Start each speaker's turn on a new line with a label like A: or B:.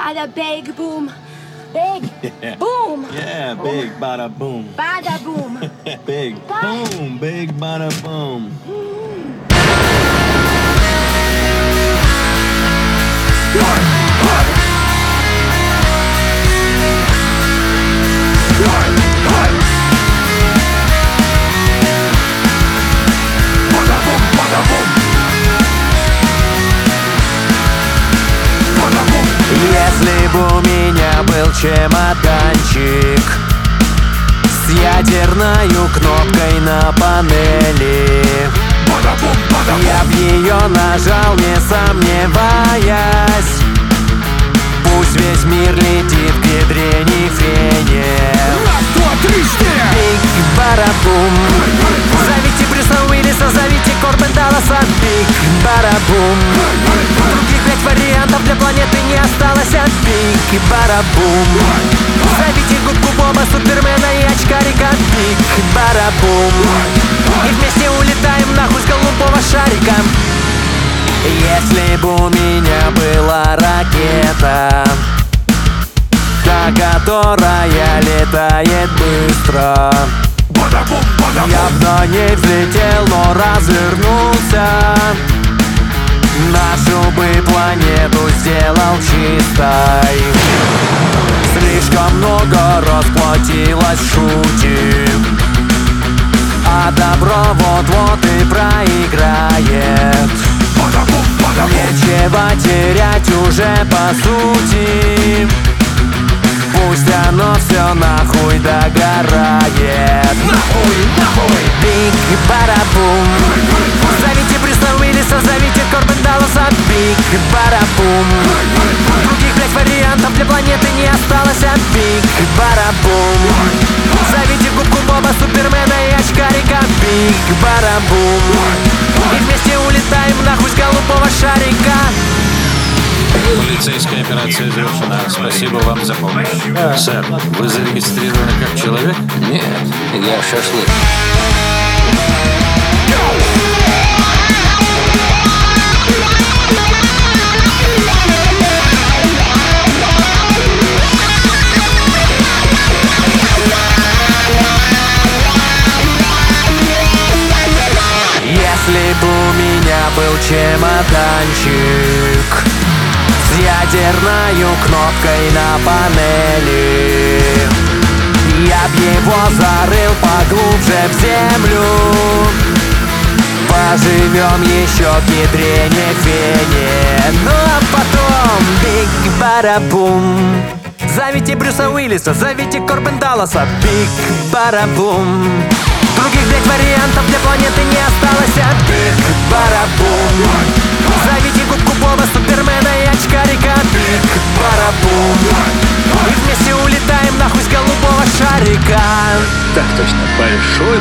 A: Bada big boom. Big boom.
B: Yeah, big bada boom.
A: Bada boom.
B: Big boom, big bada boom.
C: Чемоданчик С ядерною кнопкой на панели. Я б ее нажал, не сомневаясь. Пусть весь мир летит к ядрене фене Big bada boom. Зовите Брюса Уиллиса, зовите Корбен Далласа. Big bada boom осталось а Big bada boom. Зовите губку Боба, Супермена и очкарика Big bada boom. И вместе улетаем нахуй с голубого шарика. Если бы у меня была ракета Та, которая летает быстро Я б на ней взлетел, но развернулся. Нашу бы планету сделал чистой. Слишком много расплатилось шутик А добро вот-вот и проиграет. Нечего терять уже по сути. Пусть оно все нахуй догорает. Нахуй, нахуй! Биг Big bada boom Других, блядь, вариантов для планеты не осталось а Big bada boom Зовите губку Боба, Супермена и очкарика Big bada boom И вместе улетаем нахуй с голубого шарика
D: Полицейская операция
E: завершена.
D: Спасибо
E: вам за помощь. Сэр, вы
D: зарегистрированы как
E: человек?
D: Нет, я шашлык.
C: Чемоданчик. С ядерною кнопкой на панели. Я б его зарыл поглубже в землю. Поживем еще к ядрене фене. Ну а потом биг барабум. Зовите Брюса Уиллиса, зовите Корбен Далласа. Биг барабум. Других, блядь, вариантов для как барабун И вместе улетаем нахуй с голубого шарика. Так
F: точно, большой